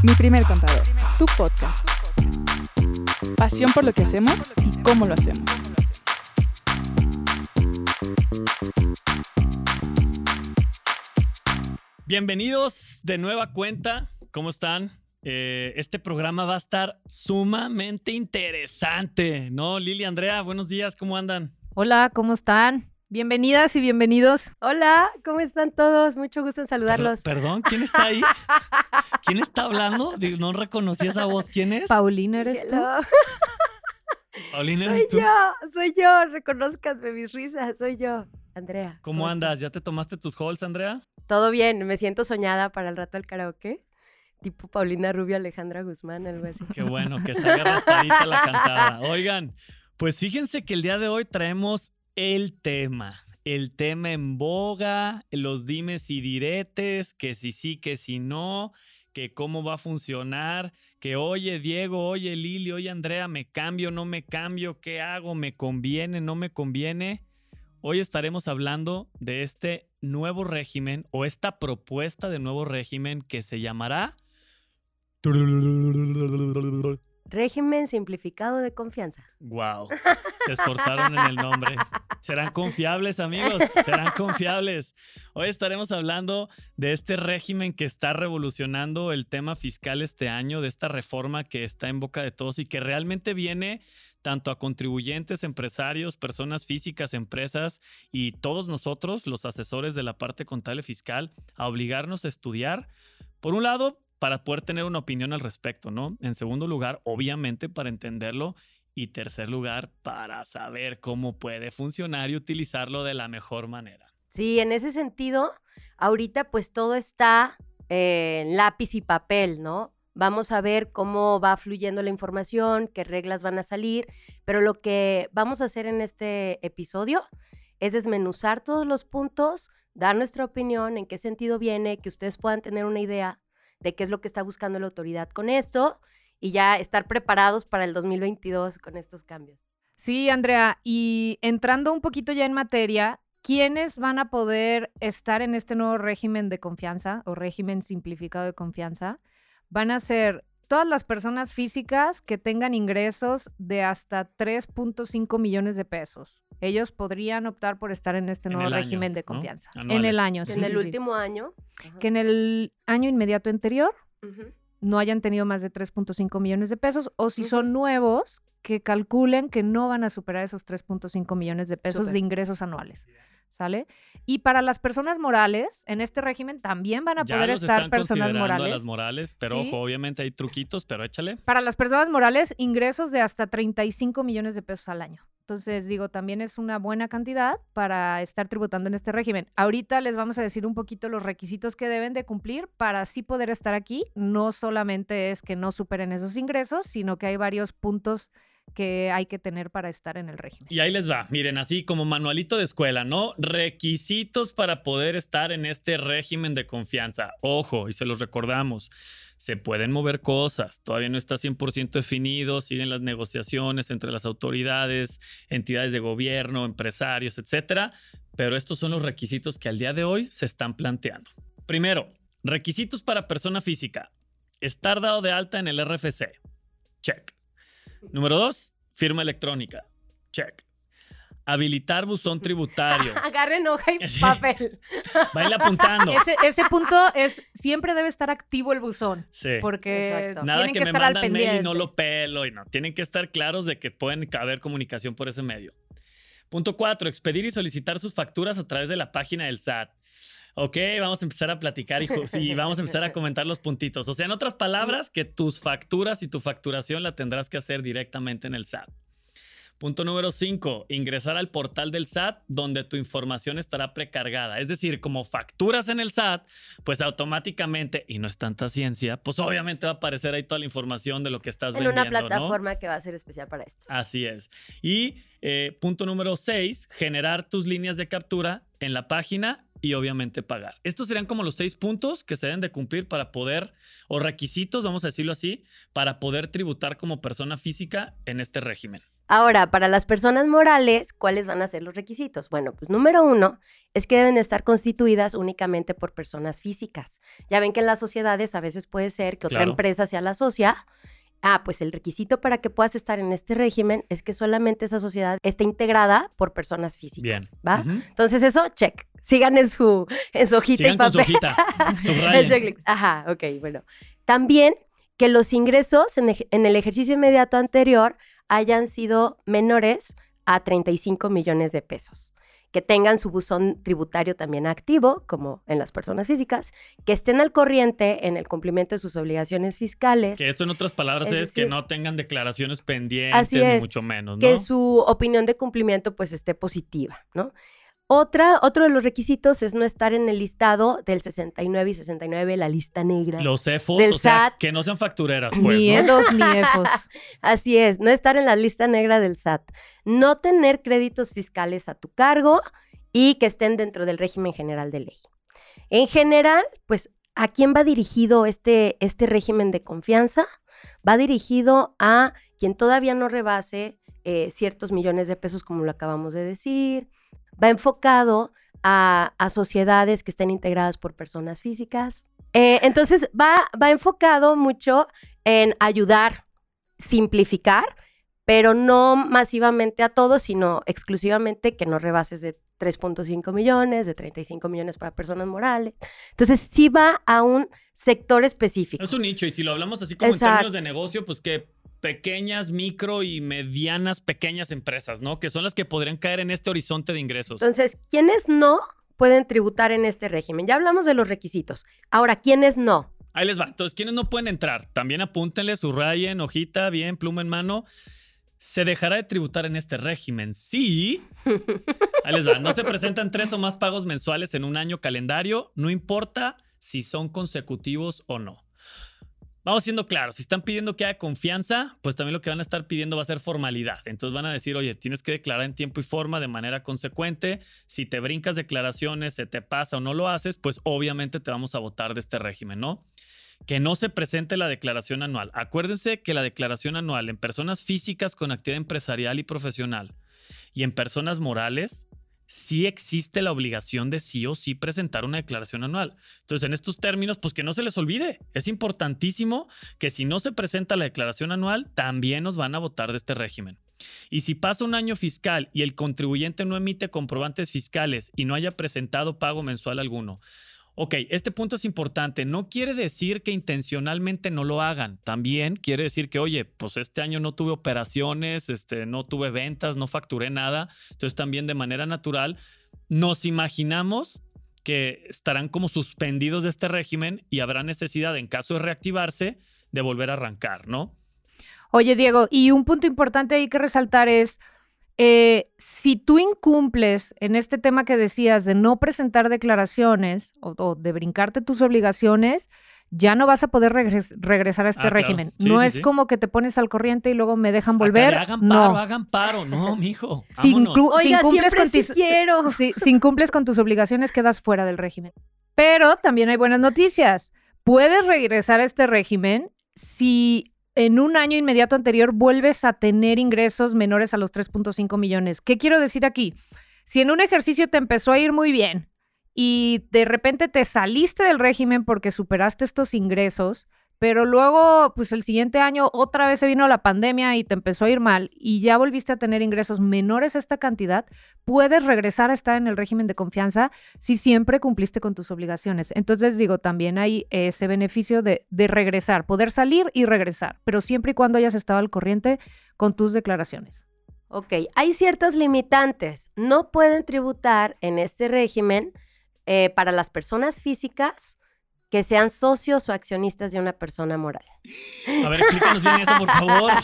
Mi primer contador, tu podcast. Pasión por lo que hacemos y cómo lo hacemos. Bienvenidos de nueva cuenta. ¿Cómo están? Eh, este programa va a estar sumamente interesante, ¿no? Lili, Andrea, buenos días, ¿cómo andan? Hola, ¿cómo están? Bienvenidas y bienvenidos. Hola, ¿cómo están todos? Mucho gusto en saludarlos. Per- perdón, ¿quién está ahí? ¿Quién está hablando? No reconocí esa voz. ¿Quién es? Paulina, ¿eres tú? Paulina, Soy ¿eres tú? yo, soy yo, reconozcanme mis risas, soy yo. Andrea. ¿Cómo andas? ¿Ya te tomaste tus halls, Andrea? Todo bien, me siento soñada para el rato del karaoke. Tipo Paulina Rubio, Alejandra Guzmán, algo así. Qué bueno, que está raspadita la cantada. Oigan, pues fíjense que el día de hoy traemos el tema. El tema en boga, los dimes y diretes, que si sí, que si no, que cómo va a funcionar, que oye Diego, oye Lili, oye Andrea, me cambio, no me cambio, ¿qué hago? ¿Me conviene, no me conviene? Hoy estaremos hablando de este nuevo régimen o esta propuesta de nuevo régimen que se llamará... Régimen simplificado de confianza. Wow, se esforzaron en el nombre. Serán confiables, amigos, serán confiables. Hoy estaremos hablando de este régimen que está revolucionando el tema fiscal este año, de esta reforma que está en boca de todos y que realmente viene tanto a contribuyentes, empresarios, personas físicas, empresas y todos nosotros, los asesores de la parte contable fiscal, a obligarnos a estudiar. Por un lado, para poder tener una opinión al respecto, ¿no? En segundo lugar, obviamente, para entenderlo. Y tercer lugar, para saber cómo puede funcionar y utilizarlo de la mejor manera. Sí, en ese sentido, ahorita pues todo está en lápiz y papel, ¿no? Vamos a ver cómo va fluyendo la información, qué reglas van a salir, pero lo que vamos a hacer en este episodio es desmenuzar todos los puntos, dar nuestra opinión, en qué sentido viene, que ustedes puedan tener una idea de qué es lo que está buscando la autoridad con esto y ya estar preparados para el 2022 con estos cambios. Sí, Andrea, y entrando un poquito ya en materia, ¿quiénes van a poder estar en este nuevo régimen de confianza o régimen simplificado de confianza? Van a ser todas las personas físicas que tengan ingresos de hasta 3.5 millones de pesos. Ellos podrían optar por estar en este En nuevo año, régimen de ¿no? confianza. En el año, Que sí, en el sí, sí. último año. ajá, Que en el año inmediato anterior no hayan tenido más de 3.5 millones de pesos o si son nuevos, que calculen que no van a superar esos 3.5 millones de pesos de ingresos anuales. ¿Sale? Y para las personas morales, en este régimen también van a Ya poder los estar están personas considerando a morales. las morales, pero Sí. ojo, obviamente hay truquitos, pero échale. Para las personas morales, ingresos de hasta 35 millones de pesos al año. Entonces, digo, también es una buena cantidad para estar tributando en este régimen. Ahorita les vamos a decir un poquito los requisitos que deben de cumplir para así poder estar aquí. No solamente es que no superen esos ingresos, sino que hay varios puntos que hay que tener para estar en el régimen. Y ahí les va, miren, así como manualito de escuela, ¿no? Requisitos para poder estar en este régimen de confianza. Ojo, y se los recordamos, se pueden mover cosas, todavía no está 100% definido, siguen las negociaciones entre las autoridades, entidades de gobierno, empresarios, etcétera, pero estos son los requisitos que al día de hoy se están planteando. Primero, requisitos para persona física. Estar dado de alta en el RFC. Check. Número dos, firma electrónica. Check. Habilitar buzón tributario. Agarren hoja y Sí. papel. Vayan apuntando. Ese, ese punto es, siempre debe estar activo el buzón, Sí. porque Exacto. Nada tienen que, que, me estar al mandan mail y no lo pelo y no. Tienen que estar claros de que pueden haber comunicación por ese medio. Punto cuatro, expedir y solicitar sus facturas a través de la página del SAT. Ok, vamos a empezar a platicar y, sí, vamos a empezar a comentar los puntitos. O sea, en otras palabras, que tus facturas y tu facturación la tendrás que hacer directamente en el SAT. Punto número 5, ingresar al portal del SAT donde tu información estará precargada. Es decir, como facturas en el SAT, pues automáticamente, y no es tanta ciencia, pues obviamente va a aparecer ahí toda la información de lo que estás En vendiendo. una ¿no? plataforma que va a ser especial para esto. Así es. Y eh, punto número 6, generar tus líneas de captura en la página y obviamente pagar. Estos serían como los seis puntos que se deben de cumplir para poder, o requisitos, vamos a decirlo así, para poder tributar como persona física en este régimen. Ahora, para las personas morales, ¿cuáles van a ser los requisitos? Bueno, pues número uno es que deben estar constituidas únicamente por personas físicas. Ya ven que en las sociedades a veces puede ser que otra Claro. empresa sea la socia. Ah, pues el requisito para que puedas estar en este régimen es que solamente esa sociedad esté integrada por personas físicas. Bien. ¿Va? Entonces eso, check. Sigan en su, en su hojita Sigan y con su papel. hojita. El. Ajá, ok, bueno. También que los ingresos en el ejercicio inmediato anterior hayan sido menores a 35 millones de pesos. Que tengan su buzón tributario también activo, como en las personas físicas, que estén al corriente en el cumplimiento de sus obligaciones fiscales, Que esto en otras palabras Es es, que no tengan declaraciones pendientes, Así ni mucho menos, ¿no? que su opinión de cumplimiento pues esté positiva, ¿no? Otra, otro de los requisitos es no estar en el listado del 69 y 69, la lista negra. Los CEFOS, del o sea, SAT. que no sean factureras, pues, ni ni EFOS. Así es, no estar en la lista negra del SAT, no tener créditos fiscales a tu cargo y que estén dentro del régimen general de ley. En general, pues, ¿a quién va dirigido este, este régimen de confianza? Va dirigido a quien todavía no rebase eh, ciertos millones de pesos, como lo acabamos de decir. Va enfocado a, a sociedades que estén integradas por personas físicas. Eh, entonces, va, va enfocado mucho en ayudar, simplificar, pero no masivamente a todos, sino exclusivamente que no rebases de 3.5 millones, de 35 millones para personas morales. Entonces, sí va a un sector específico. Es un nicho, y si lo hablamos así como en términos de negocio, pues que pequeñas, micro y medianas, pequeñas empresas, ¿no? Que son las que podrían caer en este horizonte de ingresos. Entonces, ¿quiénes no pueden tributar en este régimen? Ya hablamos de los requisitos. Ahora, ¿quiénes no? Ahí les va. Entonces, ¿quiénes no pueden entrar? También apúntenle, subrayen, hojita, bien, pluma en mano. Se dejará de tributar en este régimen si. Ahí les va. No se presentan tres o más pagos mensuales en un año calendario, no importa si son consecutivos o no. Vamos siendo claros, si están pidiendo que haya confianza, pues también lo que van a estar pidiendo va a ser formalidad. Entonces van a decir, oye, tienes que declarar en tiempo y forma de manera consecuente. Si te brincas declaraciones, se te pasa o no lo haces, pues obviamente te vamos a votar de este régimen, ¿no? Que no se presente la declaración anual. Acuérdense que la declaración anual en personas físicas con actividad empresarial y profesional y en personas morales, sí existe la obligación de sí o sí presentar una declaración anual. Entonces, en estos términos, pues que no se les olvide. Es importantísimo que si no se presenta la declaración anual, también nos van a votar de este régimen. Y si pasa un año fiscal y el contribuyente no emite comprobantes fiscales y no haya presentado pago mensual alguno, Ok, este punto es importante. No quiere decir que intencionalmente no lo hagan. También quiere decir que, oye, pues este año no tuve operaciones, este, no tuve ventas, no facturé nada. Entonces también de manera natural nos imaginamos que estarán como suspendidos de este régimen y habrá necesidad, en caso de reactivarse, de volver a arrancar, ¿no? Oye, Diego, y un punto importante ahí que resaltar es, eh, si tú incumples en este tema que decías de no presentar declaraciones o, o de brincarte tus obligaciones, ya no vas a poder regres- regresar a este Ah, claro. régimen. Sí, no sí, es sí. como que te pones al corriente y luego me dejan volver. hagan paro, no. hagan paro. No, mijo. Si Oiga, con quiero. si, si incumples con tus obligaciones, quedas fuera del régimen. Pero también hay buenas noticias. Puedes regresar a este régimen si en un año inmediato anterior vuelves a tener ingresos menores a los 3.5 millones. ¿Qué quiero decir aquí? Si en un ejercicio te empezó a ir muy bien y de repente te saliste del régimen porque superaste estos ingresos, pero luego, pues el siguiente año otra vez se vino la pandemia y te empezó a ir mal y ya volviste a tener ingresos menores a esta cantidad, puedes regresar a estar en el régimen de confianza si siempre cumpliste con tus obligaciones. Entonces, digo, también hay ese beneficio de, regresar, poder salir y regresar, pero siempre y cuando hayas estado al corriente con tus declaraciones. Ok, hay ciertas limitantes. No pueden tributar en este régimen eh, para las personas físicas que sean socios o accionistas de una persona moral. A ver, explícanos bien eso, por favor.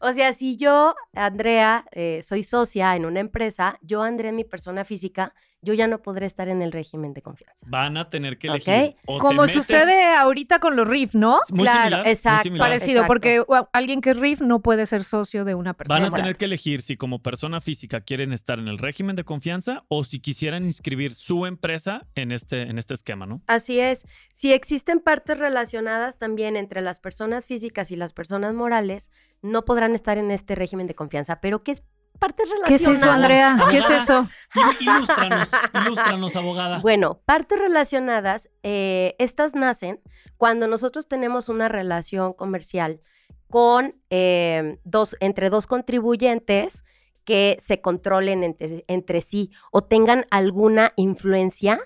O sea, si yo, Andrea, eh, soy socia en una empresa, yo, Andrea, mi persona física, yo ya no podré estar en el régimen de confianza. Van a tener que elegir. o te Como metes- sucede ahorita con los RIF, ¿no? Muy Claro, similar, muy exacto, similar. Parecido, Exacto. porque alguien que es RIF no puede ser socio de una persona. Van a tener que elegir si como persona física quieren estar en el régimen de confianza o si quisieran inscribir su empresa en este, en este esquema, ¿no? Así es. Si existen partes relacionadas también entre las personas físicas y las personas morales, no podrán estar en este régimen de confianza. Pero ¿qué es partes ¿Qué es relacionadas? eso, Andrea? ¿Qué es eso? Il- Ilústranos, ilústranos, abogada. Bueno, partes relacionadas, eh, estas nacen cuando nosotros tenemos una relación comercial con eh, dos, entre dos contribuyentes que se controlen entre, entre sí o tengan alguna influencia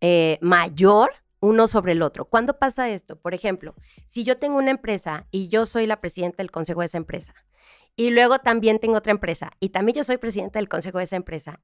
eh, mayor uno sobre el otro. ¿Cuándo pasa esto? Por ejemplo, si yo tengo una empresa y yo soy la presidenta del consejo de esa empresa, y luego también tengo otra empresa y también yo soy presidenta del consejo de esa empresa,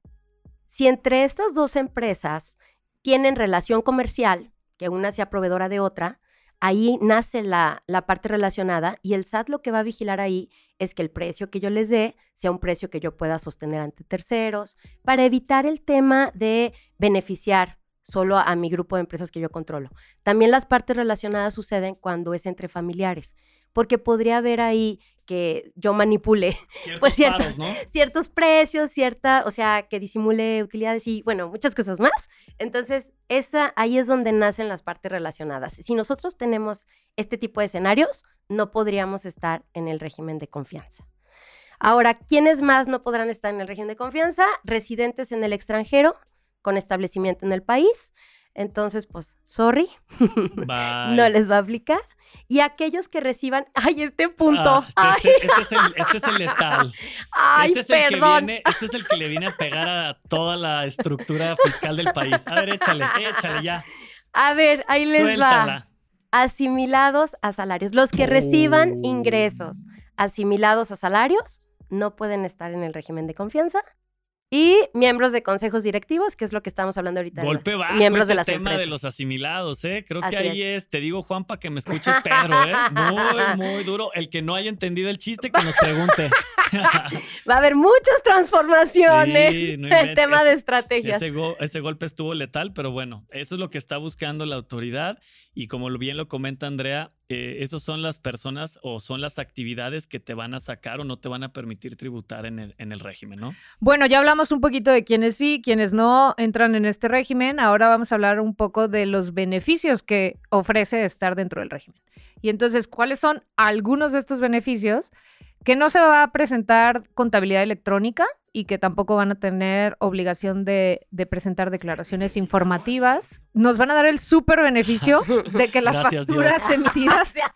si entre estas dos empresas tienen relación comercial, que una sea proveedora de otra, ahí nace la, la parte relacionada y el SAT lo que va a vigilar ahí es que el precio que yo les dé sea un precio que yo pueda sostener ante terceros, para evitar el tema de beneficiar solo a mi grupo de empresas que yo controlo. También las partes relacionadas suceden cuando es entre familiares, porque podría haber ahí que yo manipule Ciertos pues cierto. paros, ¿no? ciertos precios, cierta, o sea, que disimule utilidades y, bueno, muchas cosas más. Entonces, esa, ahí es donde nacen las partes relacionadas. Si nosotros tenemos este tipo de escenarios, no podríamos estar en el régimen de confianza. Ahora, ¿quiénes más no podrán estar en el régimen de confianza? Residentes en el extranjero, con establecimiento en el país. Entonces, pues, sorry, no les va a aplicar. Y aquellos que reciban, ay, este punto, Ah, ay, este, este- este es el, este es el letal. ay, este, es el que viene, este es el que le viene a pegar a toda la estructura fiscal del país. A ver, échale, échale ya. A ver, ahí les va. Asimilados a salarios. Los que reciban Oh. ingresos asimilados a salarios no pueden estar en el régimen de confianza. Y miembros de consejos directivos, que es lo que estamos hablando ahorita. Golpe bajo miembros ese de las tema de los asimilados, ¿eh? Creo Así que ahí es. te digo, Juan, para que me escuches, Pedro, ¿eh? Muy, muy duro. El que no haya entendido el chiste, que nos pregunte. Va a haber muchas transformaciones Sí, no en tema de estrategias. Ese, go- ese golpe estuvo letal, pero bueno, eso es lo que está buscando la autoridad y como bien lo comenta Andrea, eh, esos son las personas o son las actividades que te van a sacar o no te van a permitir tributar en el, en el régimen, ¿no? Bueno, ya hablamos un poquito de quienes sí, quienes no entran en este régimen. Ahora vamos a hablar un poco de los beneficios que ofrece estar dentro del régimen. Y entonces, ¿cuáles son algunos de estos beneficios? Que no se va a presentar contabilidad electrónica y que tampoco van a tener obligación de, de presentar declaraciones informativas. Nos van a dar el súper beneficio de que las Gracias, Dios. facturas emitidas Gracias,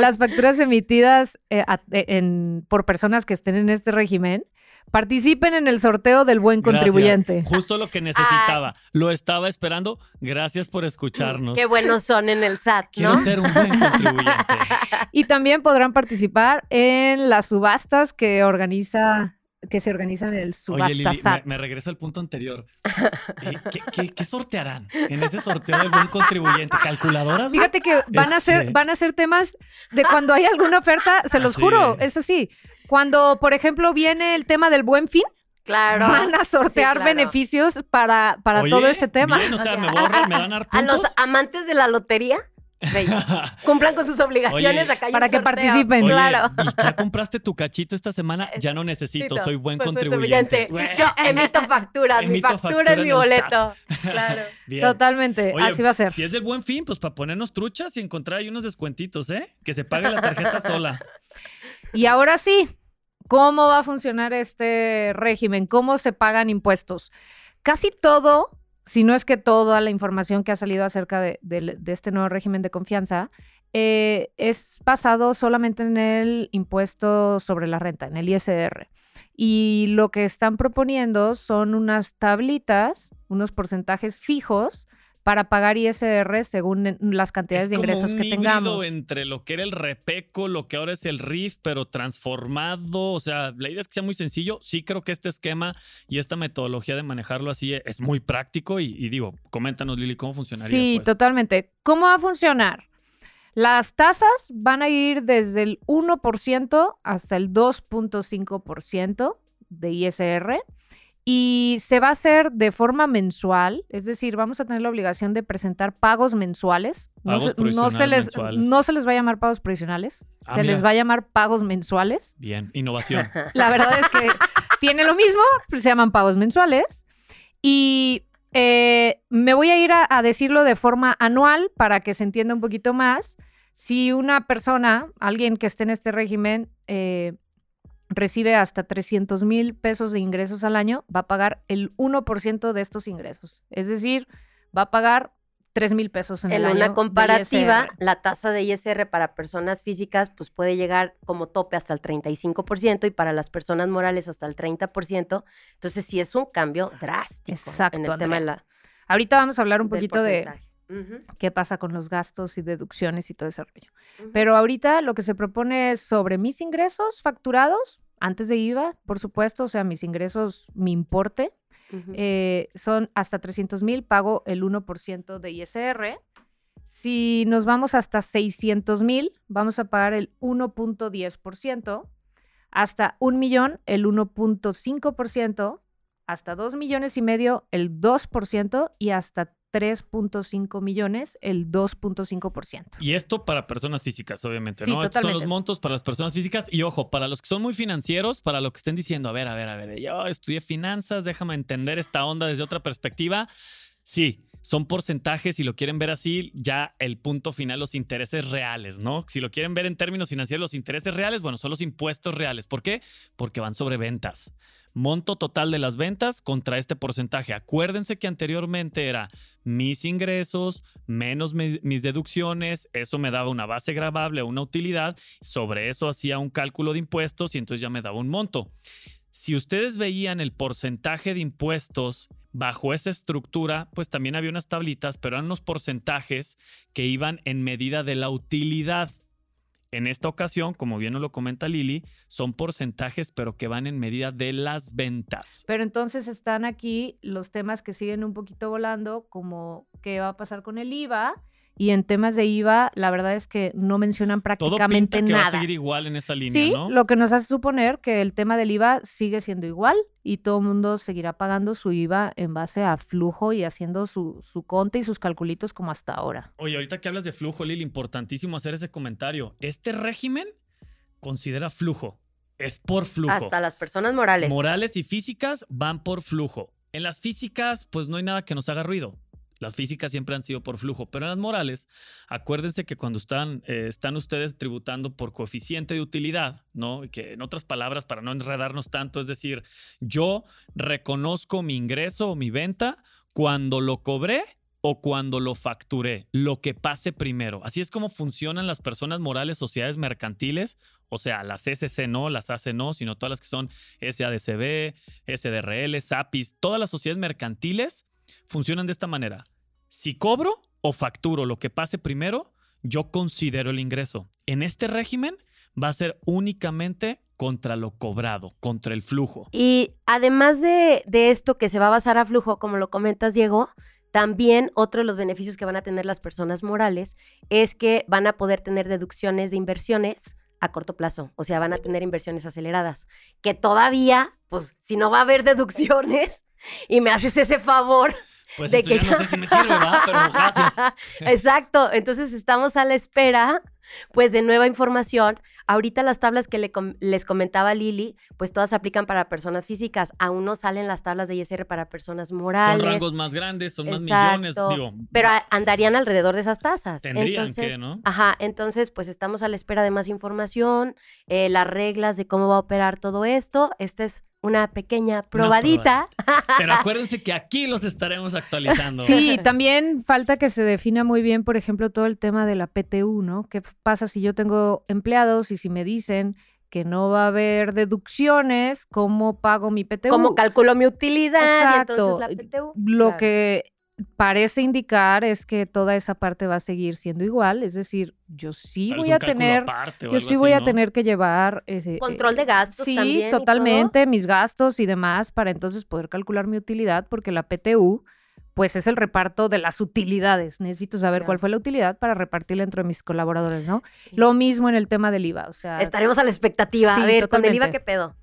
las facturas emitidas eh, a- eh, en- por personas que estén en este régimen participen en el sorteo del buen Gracias. contribuyente. Justo lo que necesitaba. Lo estaba esperando. Gracias por escucharnos. Qué buenos son en el SAT, Quiero ser un buen contribuyente. Y también podrán participar en las subastas que organiza que se organizan en el Oye, subasta Lili, me, SAT. me regreso al punto anterior. Eh, ¿qué, qué, qué sortearán en ese sorteo del buen contribuyente? ¿Calculadoras? Fíjate que van a ser Este- van a ser temas de cuando hay alguna oferta, se los Así juro, es así. Cuando, por ejemplo, viene el tema del Buen Fin, Claro. van a sortear claro. beneficios para, para Oye, todo ese tema. bien, o sea, me, borran, me van a dar A los amantes de la lotería, cumplan con sus obligaciones. Oye, acá hay Para que sorteo. participen. Oye, Claro. ¿y ya compraste tu cachito esta semana? Ya no necesito, soy buen Buen contribuyente. Yo emito facturas, mi Emito factura factura es mi boleto. Claro. Bien. Totalmente, Oye, así va a ser. Si es del buen fin, pues para ponernos truchas y encontrar ahí unos descuentitos, ¿eh? Que se pague la tarjeta sola. Y ahora sí, ¿cómo va a funcionar este régimen? ¿Cómo se pagan impuestos? Casi todo, si no es que toda la información que ha salido acerca de, este nuevo régimen de confianza, eh, es basado solamente en el impuesto sobre la renta, en el ISR. Y lo que están proponiendo son unas tablitas, unos porcentajes fijos para pagar ISR según las cantidades es de como ingresos un que tengamos. entre lo que era el repeco, lo que ahora es el RIF, pero transformado. O sea, la idea es que sea muy sencillo. Sí creo que este esquema y esta metodología de manejarlo así es muy práctico. Y, y digo, coméntanos, Lili, cómo funcionaría. Sí, pues? totalmente. ¿Cómo va a funcionar? Las tasas van a ir desde el 1% hasta el 2.5% de ISR y se va a hacer de forma mensual, es decir, vamos a tener la obligación de presentar pagos mensuales. Pagos no, se, no, se les, mensuales. no se les va a llamar pagos provisionales, Ah, se les va a llamar pagos mensuales. Bien, innovación. La verdad es que tiene lo mismo, pero se llaman pagos mensuales. Y eh, me voy a ir a, a decirlo de forma anual para que se entienda un poquito más. Si una persona, alguien que esté en este régimen, eh, recibe hasta 300 mil pesos de ingresos al año, va a pagar el 1% de estos ingresos. Es decir, va a pagar 3 mil pesos en, En el año. una del comparativa, la tasa de ISR para personas físicas pues puede llegar como tope hasta el 35% y para las personas morales hasta el 30%. Entonces sí es un cambio drástico Exacto, en el tema de la, Ahorita vamos a hablar un poquito de qué pasa con los gastos y deducciones y todo ese rollo. Pero ahorita lo que se propone es sobre mis ingresos facturados, antes de IVA, por supuesto, o sea, mis ingresos, mi importe, eh, son hasta 300 mil, pago el 1% de ISR. Si nos vamos hasta 600 mil, vamos a pagar el 1.10%, hasta un millón, el 1.5%, hasta 2 millones y medio, el 2%, y hasta 3.5 millones, el 2.5%. Y esto para personas físicas, obviamente, Sí, ¿no? Estos son los montos para las personas físicas. Y ojo, para los que son muy financieros, para los que estén diciendo, a ver, a ver, a ver, yo estudié finanzas, déjame entender esta onda desde otra perspectiva. Sí, son porcentajes, si lo quieren ver así, ya el punto final, los intereses reales, ¿no? Si lo quieren ver en términos financieros, los intereses reales, bueno, son los impuestos reales. ¿Por qué? Porque van sobre ventas. Monto total de las ventas contra este porcentaje. Acuérdense que anteriormente era mis ingresos menos mi- mis deducciones, eso me daba una base grabable, una utilidad, sobre eso hacía un cálculo de impuestos y entonces ya me daba un monto. Si ustedes veían el porcentaje de impuestos bajo esa estructura, pues también había unas tablitas, pero eran unos porcentajes que iban en medida de la utilidad. En esta ocasión, como bien nos lo comenta Lili, son porcentajes, pero que van en medida de las ventas. Pero entonces están aquí los temas que siguen un poquito volando, como qué va a pasar con el IVA. Y en temas de IVA, la verdad es que no mencionan Todo prácticamente pinta que va a nada. seguir igual en esa línea, sí, ¿no? lo que nos hace suponer que el tema del IVA sigue siendo igual y todo el mundo seguirá pagando su IVA en base a flujo y haciendo su, su conte y sus calculitos como hasta ahora. Oye, ahorita que hablas de flujo, Lili, importantísimo hacer ese comentario. Este régimen considera flujo. Es por flujo. Hasta las personas morales. Morales y físicas van por flujo. En las físicas, pues no hay nada que nos haga ruido. Las físicas siempre han sido por flujo, pero en las morales, acuérdense que cuando están, eh, están ustedes tributando por coeficiente de utilidad, ¿no? Que en otras palabras, para no enredarnos tanto, es decir, yo reconozco mi ingreso o mi venta cuando lo cobré o cuando lo facturé, lo que pase primero. Así es como funcionan las personas morales, sociedades mercantiles, o sea, las SC no, las AC no, sino todas las que son SADCB, SDRL, SAPIS, todas las sociedades mercantiles funcionan de esta manera. Si cobro o facturo lo que pase primero, yo considero el ingreso. En este régimen va a ser únicamente contra lo cobrado, contra el flujo. Y además de, esto que se va a basar a flujo, como lo comentas, Diego, también otro de los beneficios que van a tener las personas morales es que van a poder tener deducciones de inversiones a corto plazo, o sea, van a tener inversiones aceleradas, que todavía, pues, si no va a haber deducciones y me haces ese favor, Pues de que no sé si me sirve, ¿verdad? Pero gracias. Exacto, entonces estamos a la espera, pues, de nueva información. Ahorita las tablas que le com- les comentaba Lili, pues todas aplican para personas físicas. Aún no salen las tablas de ISR para personas morales. Son rangos más grandes, son más millones, digo. Pero andarían alrededor de esas tasas. Tendrían entonces, que, ¿no? Ajá, entonces pues estamos a la espera de más información, eh, las reglas de cómo va a operar todo esto. Esta es una pequeña probadita. Pero acuérdense que aquí los estaremos actualizando. Sí, también falta que se defina muy bien, por ejemplo, todo el tema de la PTU, ¿no? ¿Qué pasa si yo tengo empleados y si me dicen que no va a haber deducciones, cómo pago mi PTU? Cómo calculo mi utilidad Exacto. y entonces la PTU. Lo Claro. que parece indicar es que toda esa parte va a seguir siendo igual, es decir, yo sí Tal voy a tener yo sí así, voy a tener que llevar ese, Control eh, de gastos sí, también y todo. totalmente, mis gastos y demás para entonces poder calcular mi utilidad, porque la PTU, pues es el reparto de las utilidades. Necesito saber Claro. cuál fue la utilidad para repartirla entre mis colaboradores, ¿no? Sí. Lo mismo en el tema del IVA, o sea, Estaremos a la expectativa. Sí, a ver, con el IVA, totalmente. ¿qué pedo?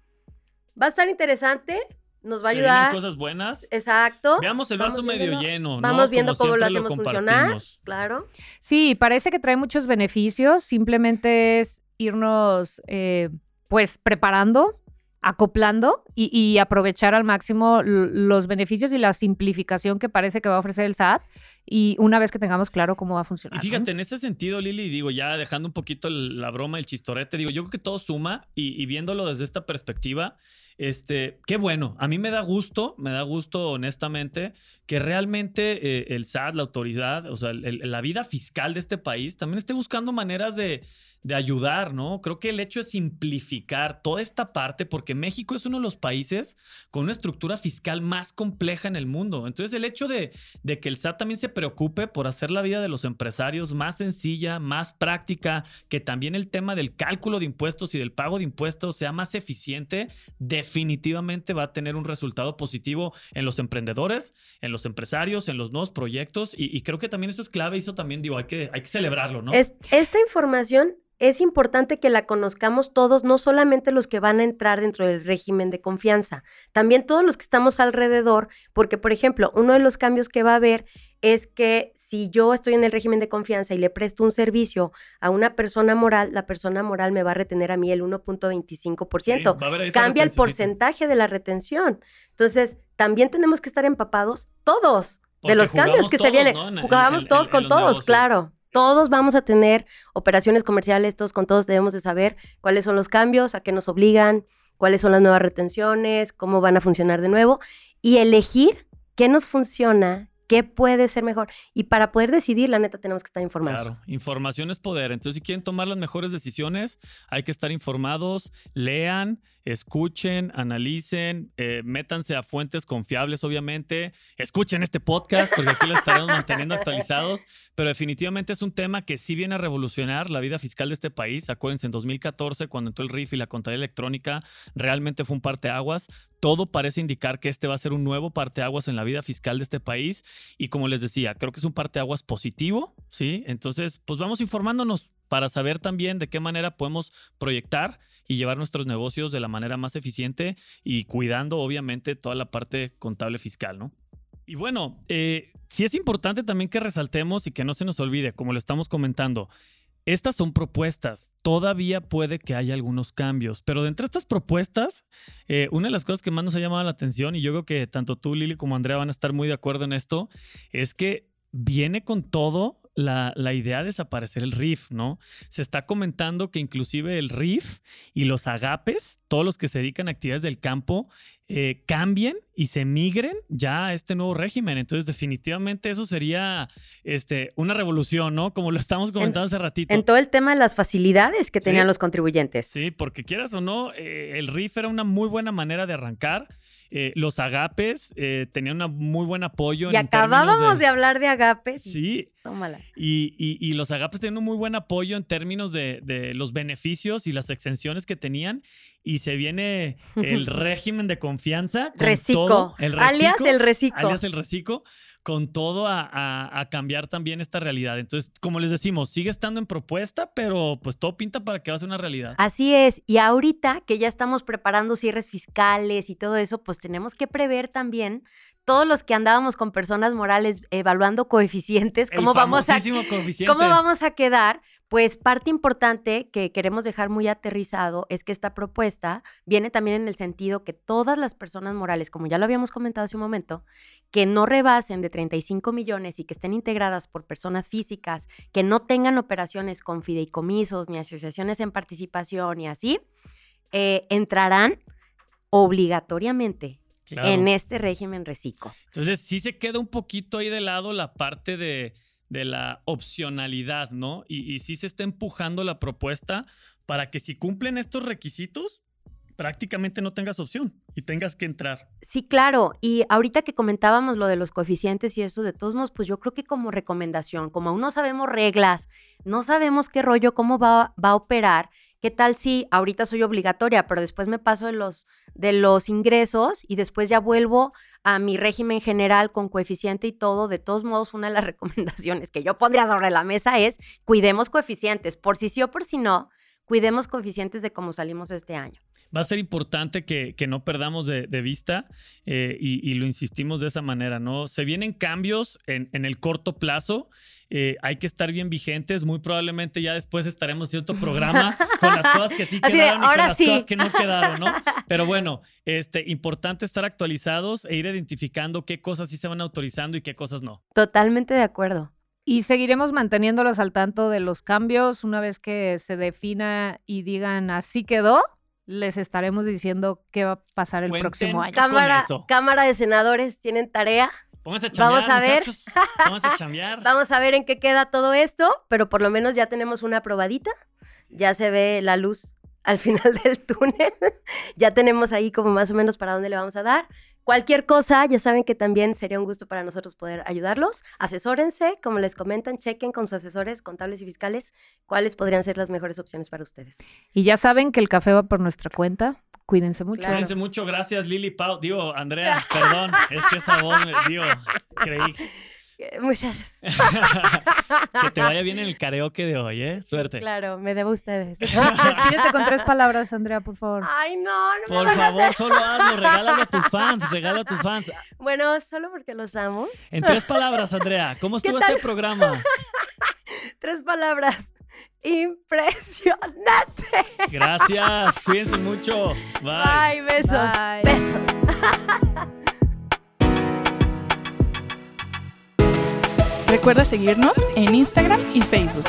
Va a estar interesante nos va a ayudar. cosas buenas. Exacto. Veamos el vaso medio lleno, ¿no? Vamos viendo Como cómo lo hacemos funcionar. Claro. Sí, parece que trae muchos beneficios. Simplemente es irnos, eh, pues, preparando, acoplando y, y aprovechar al máximo los beneficios y la simplificación que parece que va a ofrecer el SAT. Y una vez que tengamos claro cómo va a funcionar. Y ¿no? fíjate, en ese sentido, Lili, digo, ya dejando un poquito el- la broma, el chistorete, digo, yo creo que todo suma y, y viéndolo desde esta perspectiva, este, qué bueno. A mí me da gusto, me da gusto, honestamente, que realmente eh, el SAT, la autoridad, o sea, el- el- la vida fiscal de este país también esté buscando maneras de, de ayudar, ¿no? Creo que el hecho es simplificar toda esta parte, porque México es uno de los países con una estructura fiscal más compleja en el mundo. Entonces, el hecho de, de que el SAT también se preocupe por hacer la vida de los empresarios más sencilla, más práctica, que también el tema del cálculo de impuestos y del pago de impuestos sea más eficiente, definitivamente va a tener un resultado positivo en los emprendedores, en los empresarios, en los nuevos proyectos. Y, creo que también esto es clave. Eso también, digo, hay que, hay que celebrarlo, ¿no? Es- esta información es importante que la conozcamos todos, no solamente los que van a entrar dentro del régimen de confianza, también todos los que estamos alrededor, porque, por ejemplo, uno de los cambios que va a haber es que si yo estoy en el régimen de confianza y le presto un servicio a una persona moral, la persona moral me va a retener a mí el 1.25%. Sí, Cambia el porcentaje de la retención. Entonces, también tenemos que estar empapados todos Porque de los cambios jugamos que se vienen. ¿no? En- en- todos en- con en todos, claro. Todos vamos a tener operaciones comerciales, todos con todos debemos de saber cuáles son los cambios, a qué nos obligan, cuáles son las nuevas retenciones, cómo van a funcionar de nuevo y elegir qué nos funciona, qué puede ser mejor. Y para poder decidir, la neta, tenemos que estar informados. Claro, información es poder. Entonces, si quieren tomar las mejores decisiones, hay que estar informados, lean, escuchen, analicen, eh, métanse a fuentes confiables, obviamente. Escuchen este podcast porque aquí lo estaremos manteniendo actualizados. Pero definitivamente es un tema que sí viene a revolucionar la vida fiscal de este país. Acuérdense, en 2014, cuando entró el RIF y la contabilidad electrónica, realmente fue un parteaguas. Todo parece indicar que este va a ser un nuevo parteaguas en la vida fiscal de este país. Y como les decía, creo que es un parteaguas positivo, ¿sí? Entonces, pues vamos informándonos para saber también de qué manera podemos proyectar y llevar nuestros negocios de la manera más eficiente y cuidando, obviamente, toda la parte contable fiscal, ¿no? Y bueno, eh, sí es importante también que resaltemos y que no se nos olvide, como lo estamos comentando, estas son propuestas. Todavía puede que haya algunos cambios, pero de entre estas propuestas, eh, una de las cosas que más nos ha llamado la atención, y yo creo que tanto tú, Lili, como Andrea van a estar muy de acuerdo en esto, es que viene con todo la, la idea de desaparecer el RIF, ¿no? Se está comentando que inclusive el RIF y los agapes, todos los que se dedican a actividades del campo, eh, cambien y se migren ya a este nuevo régimen. Entonces, definitivamente eso sería este, una revolución, ¿no? Como lo estamos comentando hace ratito. En todo el tema de las facilidades que Sí. tenían los contribuyentes. Sí, porque quieras o no, eh, el RIF era una muy buena manera de arrancar. Eh, los agapes tenían un muy buen apoyo. Y en acabábamos de... hablar de agapes. Sí, Tómala. y, y- y los agapes tenían un muy buen apoyo en términos de, de los beneficios y las exenciones que tenían. Y se viene el régimen de confianza. Con Recico. todo, el Alias recico, el recico. alias el reciclo, con todo a, a- a cambiar también esta realidad. Entonces, como les decimos, sigue estando en propuesta, pero pues todo pinta para que va a ser una realidad. Así es. Y ahorita que ya estamos preparando cierres fiscales y todo eso, pues tenemos que prever también todos los que andábamos con personas morales evaluando coeficientes, El cómo vamos a coeficiente. ¿Cómo vamos a quedar? Pues parte importante que queremos dejar muy aterrizado es que esta propuesta viene también en el sentido que todas las personas morales, como ya lo habíamos comentado hace un momento, que no rebasen de 35 millones y que estén integradas por personas físicas, que no tengan operaciones con fideicomisos ni asociaciones en participación y así, eh, entrarán obligatoriamente Claro. en este régimen reciclo. Entonces, sí se queda un poquito ahí de lado la parte de, de la opcionalidad, ¿no? Y, y sí se está empujando la propuesta para que si cumplen estos requisitos, prácticamente no tengas opción y tengas que entrar. Sí, claro. Y ahorita que comentábamos lo de los coeficientes y eso, de todos modos, pues yo creo que como recomendación, como aún no sabemos reglas, no sabemos qué rollo, cómo va, va a operar, qué tal si ahorita soy obligatoria, pero después me paso de los, de los ingresos y después ya vuelvo a mi régimen general con coeficiente y todo. De todos modos, una de las recomendaciones que yo pondría sobre la mesa es cuidemos coeficientes, por si sí o por si no. Cuidemos coeficientes de cómo salimos este año. Va a ser importante que, que no perdamos de, de vista eh, y, y, lo insistimos de esa manera, ¿no? Se vienen cambios en, en el corto plazo, eh, hay que estar bien vigentes, muy probablemente ya después estaremos haciendo otro programa con las cosas que sí Así quedaron y con las sí. cosas que no quedaron, ¿no? Pero bueno, este, importante estar actualizados e ir identificando qué cosas sí se van autorizando y qué cosas no. Totalmente de acuerdo. Y seguiremos manteniéndolos al tanto de los cambios. Una vez que se defina y digan así quedó, les estaremos diciendo qué va a pasar el Cuenten próximo año. Cámara. Cámara de Senadores, tienen tarea. Pónganse a chambear, Vamos a ver. muchachos. Pónganse a chambear. Vamos a ver en qué queda todo esto, pero por lo menos ya tenemos una probadita. Ya se ve la luz al final del túnel. ya tenemos ahí como más o menos para dónde le vamos a dar. Cualquier cosa, ya saben que también sería un gusto para nosotros poder ayudarlos. Asesórense, como les comentan, chequen con sus asesores contables y fiscales cuáles podrían ser las mejores opciones para ustedes. Y ya saben que el café va por nuestra cuenta. Cuídense mucho. Claro. Cuídense mucho, gracias Lili Pau. Digo, Andrea, perdón, es que esa voz, digo, creí Muchachos. que te vaya bien en el karaoke de hoy, ¿eh? Suerte. Claro, me debo a ustedes. Despídete con tres palabras, Andrea, por favor. Ay, no, no me Por a favor, solo hazlo, regálalo a tus fans, regala a tus fans. Bueno, solo porque los amo. En tres palabras, Andrea, ¿cómo ¿Qué estuvo este programa? Tres palabras. Impresionante. Gracias, cuídense mucho. Bye. Bye, besos. Bye. Besos. Recuerda seguirnos en Instagram y Facebook.